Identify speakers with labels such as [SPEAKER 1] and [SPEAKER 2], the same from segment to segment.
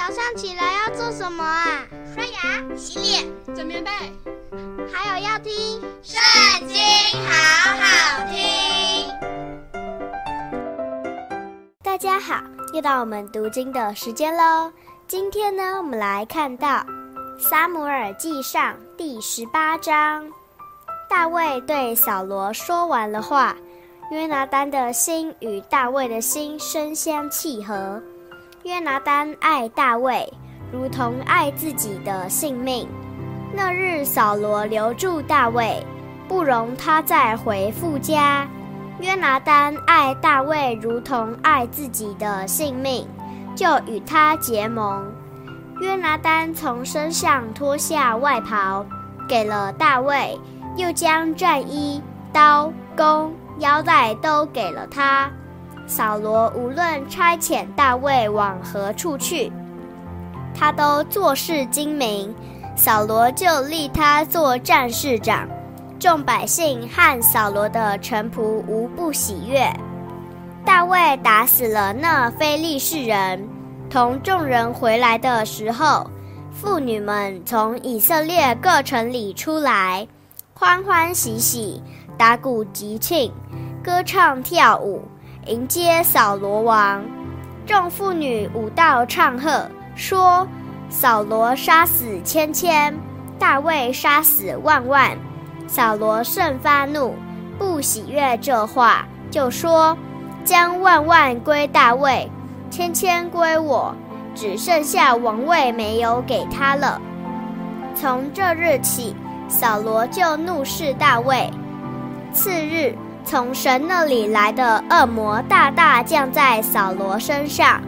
[SPEAKER 1] 早上起来要做什么啊？
[SPEAKER 2] 刷牙、洗脸、
[SPEAKER 3] 整棉被，
[SPEAKER 1] 还有要听《
[SPEAKER 2] 圣经》，好好听。
[SPEAKER 4] 大家好，又到我们读经的时间喽。今天呢，我们来看到《撒母耳记上》第十八章。大卫对扫罗说完了话，约拿单的心与大卫的心深相契合。约拿单爱大卫，如同爱自己的性命。那日扫罗留住大卫，不容他再回父家。约拿单爱大卫，如同爱自己的性命，就与他结盟。约拿单从身上脱下外袍，给了大卫，又将战衣、刀、弓、腰带都给了他。扫罗无论差遣大卫往何处去，他都做事精明。扫罗就立他做战士长，众百姓和扫罗的臣仆无不喜悦。大卫打死了那非利士人，同众人回来的时候，妇女们从以色列各城里出来，欢欢喜喜，打鼓集庆，歌唱跳舞。迎接扫罗王，众妇女舞蹈唱和，说：“扫罗杀死千千，大卫杀死万万。”扫罗甚发怒，不喜悦这话，就说：“将万万归大卫，千千归我，只剩下王位没有给他了。”从这日起，扫罗就怒视大卫。次日。从神那里来的恶魔大大降在扫罗身上，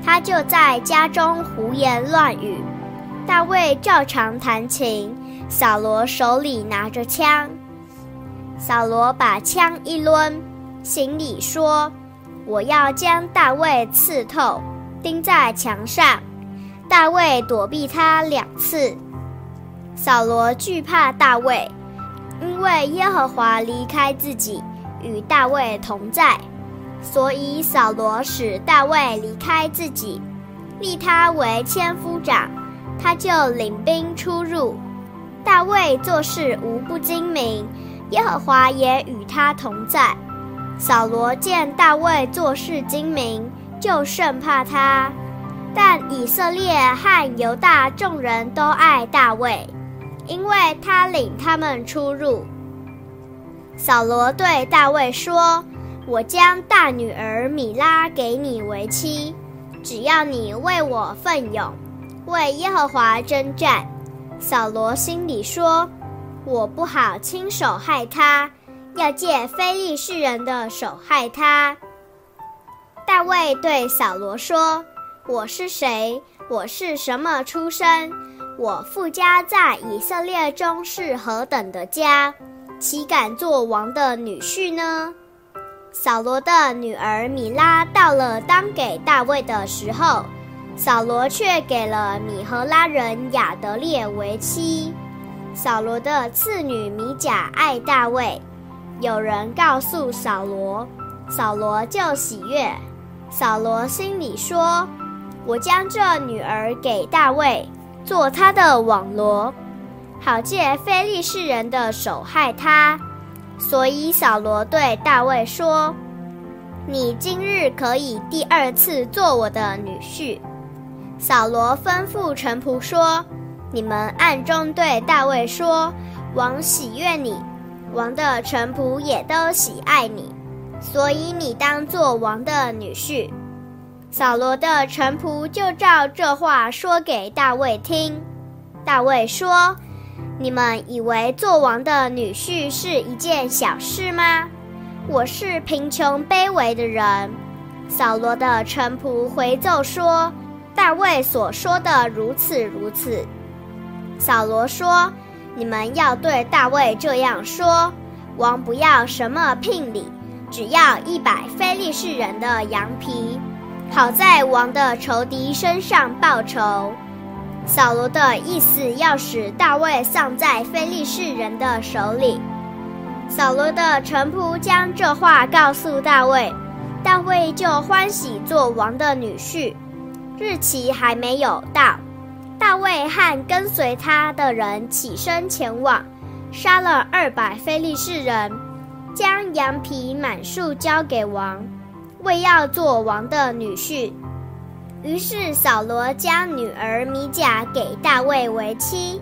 [SPEAKER 4] 他就在家中胡言乱语。大卫照常弹琴，扫罗手里拿着枪。扫罗把枪一抡，行礼说：“我要将大卫刺透，钉在墙上。”大卫躲避他两次。扫罗惧怕大卫。因为耶和华离开自己，与大卫同在，所以扫罗使大卫离开自己，立他为千夫长，他就领兵出入。大卫做事无不精明，耶和华也与他同在。扫罗见大卫做事精明，就甚怕他。但以色列和犹大众人都爱大卫。因为他领他们出入。扫罗对大卫说：“我将大女儿米拉给你为妻，只要你为我奋勇，为耶和华征战。”扫罗心里说：“我不好亲手害她，要借非利士人的手害她。”大卫对扫罗说：“我是谁？我是什么出身？”我父家在以色列中是何等的家，岂敢做王的女婿呢？扫罗的女儿米拉到了当给大卫的时候，扫罗却给了米和拉人亚得列为妻。扫罗的次女米甲爱大卫，有人告诉扫罗，扫罗就喜悦。扫罗心里说：“我将这女儿给大卫。”做他的网罗，好借非利士人的手害他。所以扫罗对大卫说：“你今日可以第二次做我的女婿。”扫罗吩咐臣仆说：“你们暗中对大卫说，王喜悦你，王的臣仆也都喜爱你，所以你当做王的女婿。”扫罗的臣仆就照这话说给大卫听。大卫说：“你们以为做王的女婿是一件小事吗？我是贫穷卑微的人。”扫罗的臣仆回奏说：“大卫所说的如此如此。”扫罗说：“你们要对大卫这样说：王不要什么聘礼，只要一百非利士人的羊皮。”好在王的仇敌身上报仇。扫罗的意思要使大卫丧在非利士人的手里。扫罗的臣仆将这话告诉大卫，大卫就欢喜做王的女婿。日期还没有到，大卫和跟随他的人起身前往，杀了二百非利士人，将羊皮满数交给王，为要做王的女婿。于是扫罗将女儿米甲给大卫为妻。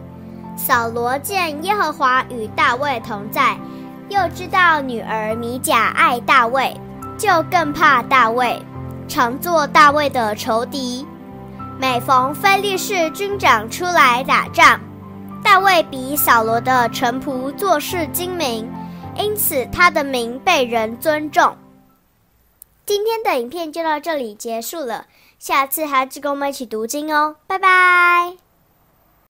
[SPEAKER 4] 扫罗见耶和华与大卫同在，又知道女儿米甲爱大卫，就更怕大卫。常做大卫的仇敌，每逢非利士军长出来打仗，大卫比扫罗的臣仆做事精明，因此他的名被人尊重。今天的影片就到这里结束了，下次还要跟我们一起读经哦，拜拜。